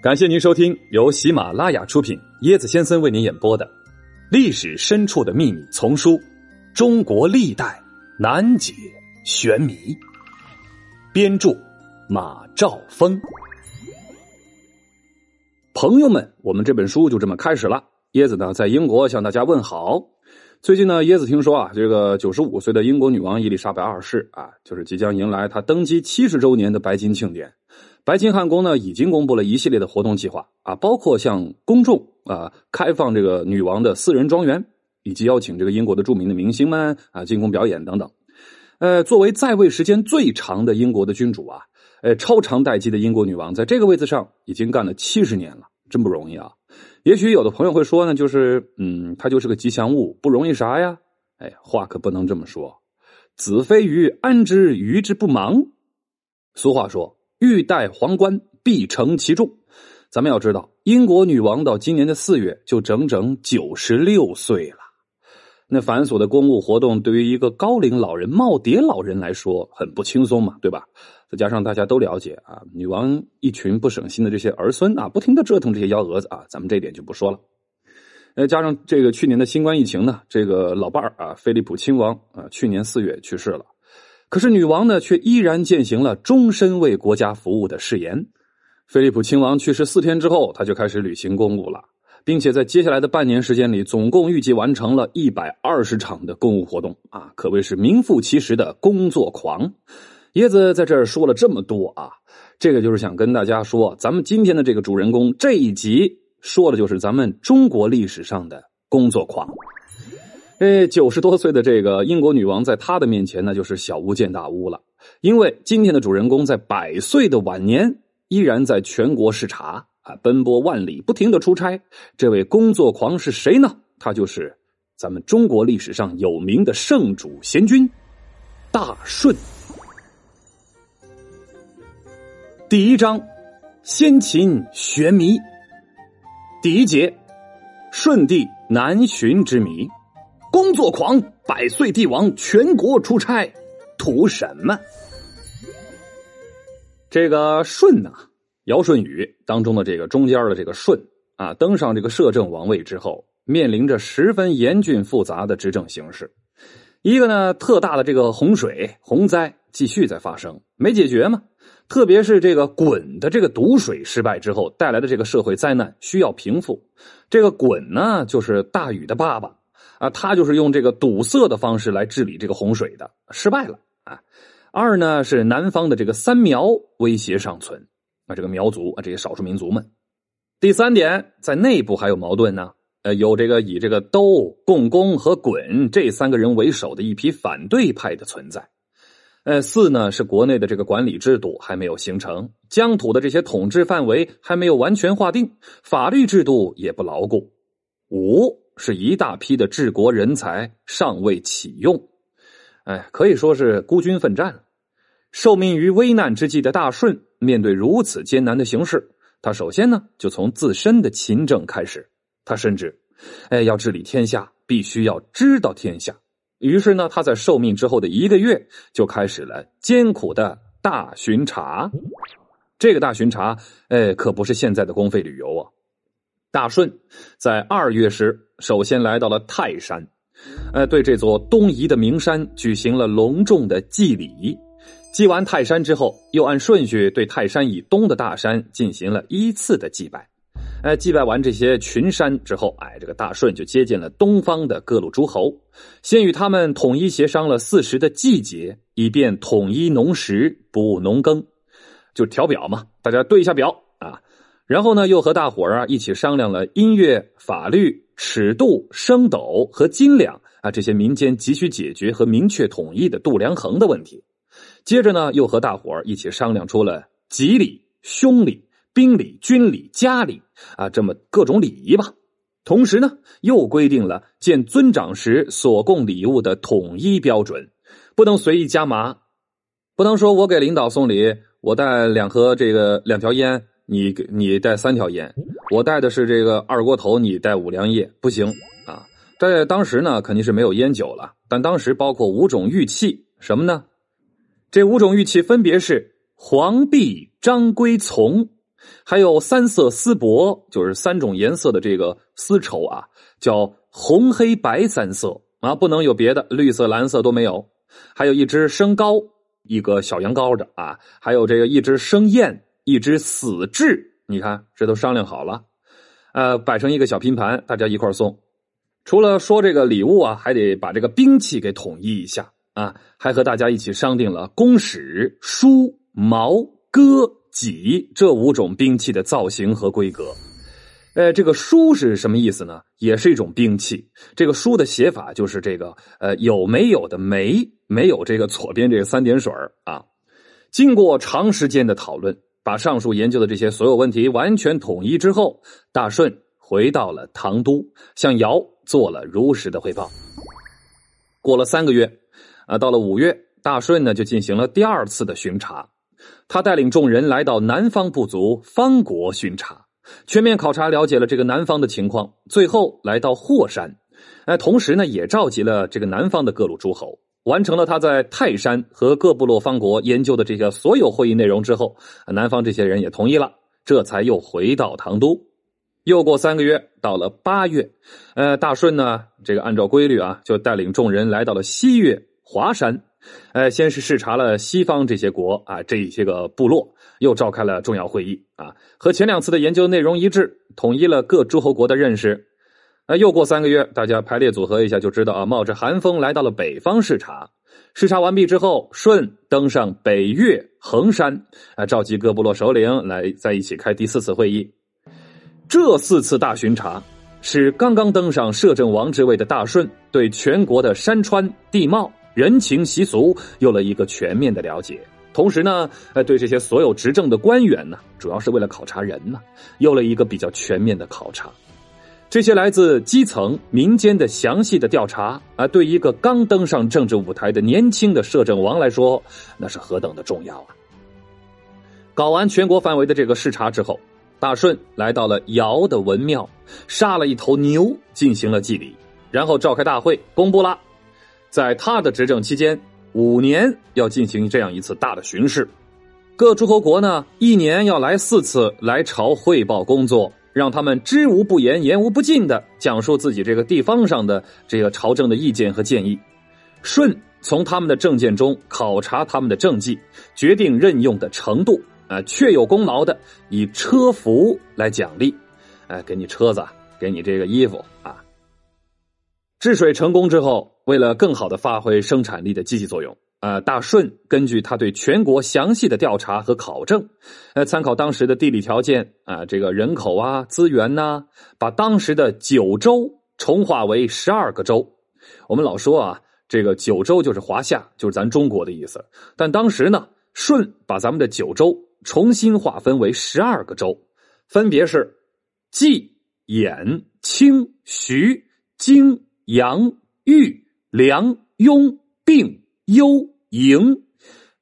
感谢您收听由喜马拉雅出品、椰子先生为您演播的《历史深处的秘密》丛书《中国历代难解玄谜》，编著马兆峰。朋友们，我们这本书就这么开始了。椰子呢，在英国向大家问好。最近呢，椰子听说啊，这个九十五岁的英国女王伊丽莎白二世啊，就是即将迎来她登基七十周年的白金庆典。白金汉宫呢，已经公布了一系列的活动计划啊，包括向公众啊开放这个女王的私人庄园，以及邀请这个英国的著名的明星们啊进宫表演等等。呃，作为在位时间最长的英国的君主啊，呃，超长待机的英国女王，在这个位置上已经干了七十年了，真不容易啊。也许有的朋友会说呢，就是嗯，她就是个吉祥物，不容易啥呀？哎，话可不能这么说。子非鱼，安知鱼之不忙？俗话说。欲戴皇冠，必承其重。咱们要知道，英国女王到今年的四月就整整九十六岁了。那繁琐的公务活动，对于一个高龄老人、耄耋老人来说，很不轻松嘛，对吧？再加上大家都了解啊，女王一群不省心的这些儿孙啊，不停的折腾这些幺蛾子啊，咱们这点就不说了。再，加上这个去年的新冠疫情呢，这个老伴儿啊，菲利普亲王啊，去年四月去世了。可是女王呢，却依然践行了终身为国家服务的誓言。菲利普亲王去世四天之后，他就开始履行公务了，并且在接下来的半年时间里，总共预计完成了一百二十场的公务活动啊，可谓是名副其实的工作狂。椰子在这儿说了这么多啊，这个就是想跟大家说，咱们今天的这个主人公这一集说的就是咱们中国历史上的工作狂。哎，九十多岁的这个英国女王，在她的面前呢，就是小巫见大巫了。因为今天的主人公在百岁的晚年，依然在全国视察啊，奔波万里，不停的出差。这位工作狂是谁呢？他就是咱们中国历史上有名的圣主贤君大顺。第一章，先秦玄谜。第一节，舜帝南巡之谜。工作狂，百岁帝王全国出差，图什么？这个舜呐，尧舜禹当中的这个中间的这个舜啊，登上这个摄政王位之后，面临着十分严峻复杂的执政形势。一个呢，特大的这个洪水洪灾继续在发生，没解决嘛。特别是这个鲧的这个毒水失败之后带来的这个社会灾难需要平复。这个鲧呢，就是大禹的爸爸。啊，他就是用这个堵塞的方式来治理这个洪水的，失败了啊。二呢是南方的这个三苗威胁尚存，啊，这个苗族啊这些少数民族们。第三点，在内部还有矛盾呢，呃，有这个以这个兜、共工和鲧这三个人为首的一批反对派的存在。呃，四呢是国内的这个管理制度还没有形成，疆土的这些统治范围还没有完全划定，法律制度也不牢固。五。是一大批的治国人才尚未启用，哎，可以说是孤军奋战。受命于危难之际的大顺，面对如此艰难的形势，他首先呢就从自身的勤政开始。他深知，哎，要治理天下，必须要知道天下。于是呢，他在受命之后的一个月，就开始了艰苦的大巡查。这个大巡查，哎，可不是现在的公费旅游啊。大顺在二月时。首先来到了泰山，呃，对这座东夷的名山举行了隆重的祭礼。祭完泰山之后，又按顺序对泰山以东的大山进行了依次的祭拜。哎，祭拜完这些群山之后，哎，这个大顺就接见了东方的各路诸侯，先与他们统一协商了四时的季节，以便统一农时，补农耕，就调表嘛，大家对一下表。然后呢，又和大伙儿啊一起商量了音乐、法律。尺度、升斗和斤两啊，这些民间急需解决和明确统一的度量衡的问题。接着呢，又和大伙儿一起商量出了吉礼、凶礼、兵礼、军礼、家礼啊，这么各种礼仪吧。同时呢，又规定了见尊长时所供礼物的统一标准，不能随意加码，不能说我给领导送礼，我带两盒这个两条烟。你你带三条烟，我带的是这个二锅头，你带五粮液，不行啊！在当时呢，肯定是没有烟酒了，但当时包括五种玉器，什么呢？这五种玉器分别是黄璧、张龟、从、还有三色丝帛，就是三种颜色的这个丝绸啊，叫红黑白三色啊，不能有别的，绿色、蓝色都没有。还有一只生羔，一个小羊羔的啊，还有这个一只生燕，一只死雉，你看这都商量好了，呃，摆成一个小拼盘，大家一块送。除了说这个礼物啊，还得把这个兵器给统一一下啊，还和大家一起商定了弓矢、书、矛、戈、戟这五种兵器的造型和规格。呃，这个书是什么意思呢？也是一种兵器。这个书的写法就是这个呃有没有的没，没有这个左边这个三点水啊。经过长时间的讨论，把上述研究的这些所有问题完全统一之后，大顺回到了唐都，向尧。做了如实的汇报。过了三个月，啊，到了五月，大顺呢就进行了第二次的巡查。他带领众人来到南方部族方国巡查，全面考察了解了这个南方的情况。最后来到霍山，哎，同时呢也召集了这个南方的各路诸侯，完成了他在泰山和各部落方国研究的这个所有会议内容之后，南方这些人也同意了，这才又回到唐都。又过三个月，到了八月，呃，大顺呢，这个按照规律啊，就带领众人来到了西岳华山，呃，先是视察了西方这些国啊，这一些个部落，又召开了重要会议啊，和前两次的研究内容一致，统一了各诸侯国的认识。那，又过三个月，大家排列组合一下就知道啊，冒着寒风来到了北方视察，视察完毕之后，顺登上北岳衡山，啊，召集各部落首领来在一起开第四次会议。这四次大巡查，使刚刚登上摄政王之位的大顺对全国的山川地貌、人情习俗有了一个全面的了解。同时呢，呃，对这些所有执政的官员呢，主要是为了考察人呢，有了一个比较全面的考察。这些来自基层民间的详细的调查啊，对一个刚登上政治舞台的年轻的摄政王来说，那是何等的重要啊！搞完全国范围的这个视察之后。大顺来到了尧的文庙，杀了一头牛，进行了祭礼，然后召开大会，公布了，在他的执政期间，五年要进行这样一次大的巡视，各诸侯国呢，一年要来四次来朝汇报工作，让他们知无不言，言无不尽的讲述自己这个地方上的这个朝政的意见和建议。舜从他们的政见中考察他们的政绩，决定任用的程度。啊，确有功劳的以车服来奖励，哎，给你车子，给你这个衣服啊。治水成功之后，为了更好的发挥生产力的积极作用，啊，大顺根据他对全国详细的调查和考证，呃，参考当时的地理条件啊，这个人口啊，资源呐，把当时的九州重划为十二个州。我们老说啊，这个九州就是华夏，就是咱中国的意思。但当时呢，舜把咱们的九州。重新划分为十二个州，分别是冀、兖、青、徐、荆、扬、豫、梁、雍、并、幽、营。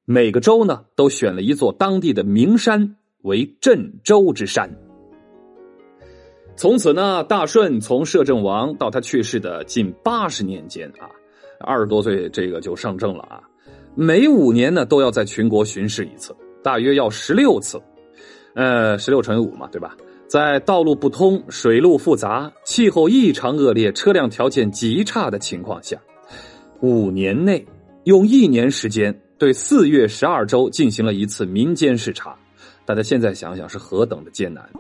每个州呢，都选了一座当地的名山为镇州之山。从此呢，大顺从摄政王到他去世的近八十年间啊，二十多岁这个就上政了啊，每五年呢都要在全国巡视一次。大约要十六次，呃，十六乘以五嘛，对吧？在道路不通、水路复杂、气候异常恶劣、车辆条件极差的情况下，五年内用一年时间对四月十二州进行了一次民间视察。大家现在想想是何等的艰难。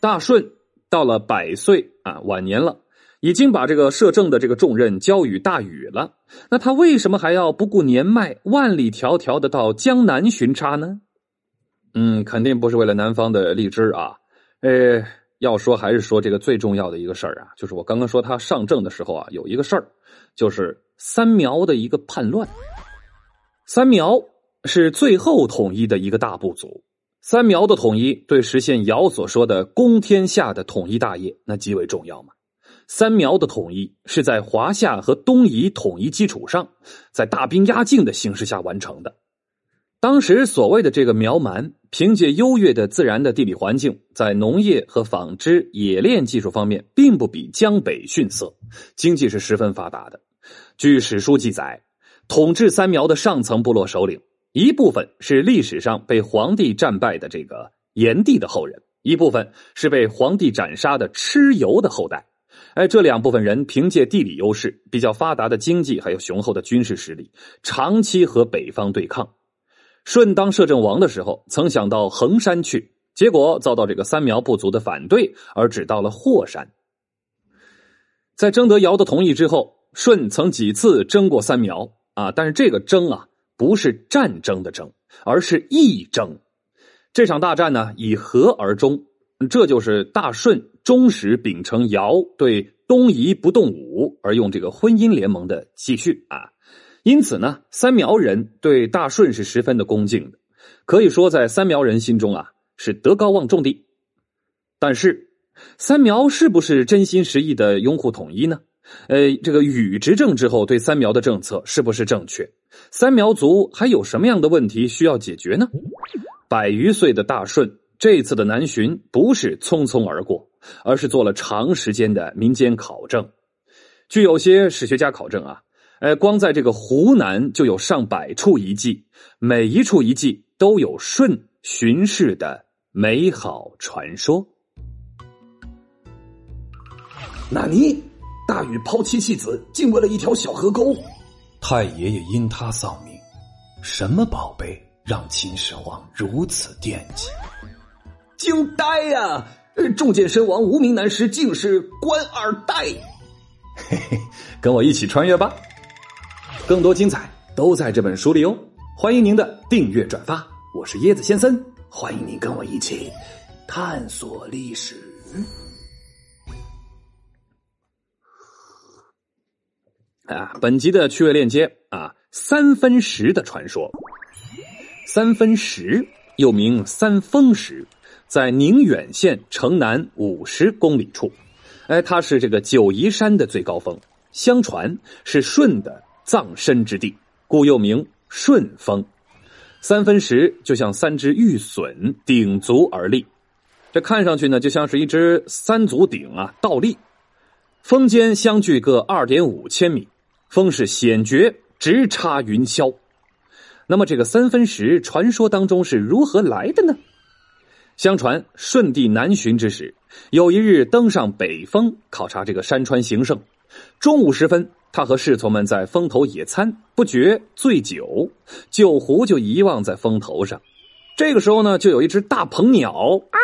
大顺到了百岁啊，晚年了。已经把这个摄政的这个重任交与大禹了，那他为什么还要不顾年迈，万里迢迢的到江南巡查呢？嗯，肯定不是为了南方的荔枝啊。呃，要说还是说这个最重要的一个事儿啊，就是我刚刚说他上政的时候啊，有一个事儿，就是三苗的一个叛乱。三苗是最后统一的一个大部族，三苗的统一对实现尧所说的公天下的统一大业，那极为重要嘛。三苗的统一是在华夏和东夷统一基础上，在大兵压境的形势下完成的。当时所谓的这个苗蛮，凭借优越的自然的地理环境，在农业和纺织冶炼技术方面，并不比江北逊色，经济是十分发达的。据史书记载，统治三苗的上层部落首领一部分是历史上被皇帝战败的这个炎帝的后人，一部分是被皇帝斩杀的蚩尤的后代。哎，这两部分人凭借地理优势、比较发达的经济，还有雄厚的军事实力，长期和北方对抗。舜当摄政王的时候，曾想到衡山去，结果遭到这个三苗部族的反对，而只到了霍山。在征得尧的同意之后，舜曾几次征过三苗啊，但是这个征啊，不是战争的征，而是义征。这场大战呢，以和而终。这就是大舜忠实秉承尧对东夷不动武而用这个婚姻联盟的继续啊。因此呢，三苗人对大舜是十分的恭敬的，可以说在三苗人心中啊是德高望重的。但是，三苗是不是真心实意的拥护统一呢？呃，这个禹执政之后对三苗的政策是不是正确？三苗族还有什么样的问题需要解决呢？百余岁的大舜这次的南巡不是匆匆而过，而是做了长时间的民间考证。据有些史学家考证啊。呃，光在这个湖南就有上百处遗迹，每一处遗迹都有舜巡视的美好传说。纳尼？大禹抛妻弃子，竟为了一条小河沟？太爷爷因他丧命，什么宝贝让秦始皇如此惦记？惊呆呀！重见身亡无名男尸，竟是官二代。嘿嘿，跟我一起穿越吧。更多精彩都在这本书里哦！欢迎您的订阅转发，我是椰子先生，欢迎您跟我一起探索历史。本集的趣味链接啊，三分石的传说。三分石又名三峰石，在宁远县城南五十公里处。哎，它是这个九嶷山的最高峰，相传是舜的。葬身之地，故又名舜峰。三分石就像三只玉笋顶足而立，这看上去呢，就像是一只三足鼎啊倒立。峰间相距各二点五千米，峰势险绝，直插云霄。那么，这个三分石传说当中是如何来的呢？相传舜帝南巡之时，有一日登上北峰考察这个山川形胜，中午时分。他和侍从们在峰头野餐，不觉醉酒，酒壶就遗忘在峰头上。这个时候呢，就有一只大鹏鸟啊，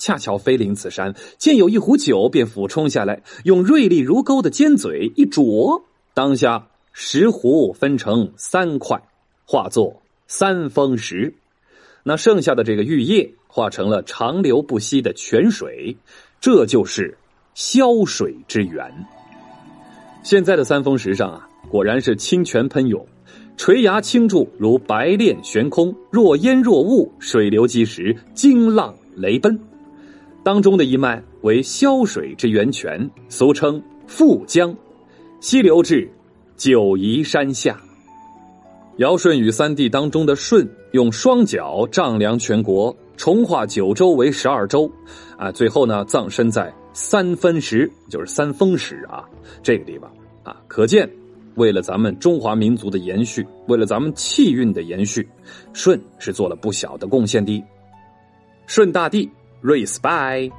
恰巧飞临此山，见有一壶酒，便俯冲下来，用锐利如钩的尖嘴一啄，当下石湖分成三块，化作三峰石。那剩下的这个玉液化成了长流不息的泉水，这就是潇水之源。现在的三峰石上啊，果然是清泉喷涌，垂崖倾注如白练悬空，若烟若雾，水流击石，惊浪雷奔。当中的一脉为潇水之源泉，俗称富江，溪流至九夷山下。尧舜禹三帝当中的舜，用双脚丈量全国，重划九州为十二州，啊，最后呢，葬身在三分石，就是三峰石啊，这个地方。啊，可见，为了咱们中华民族的延续，为了咱们气运的延续，舜是做了不小的贡献的。舜大帝，respect。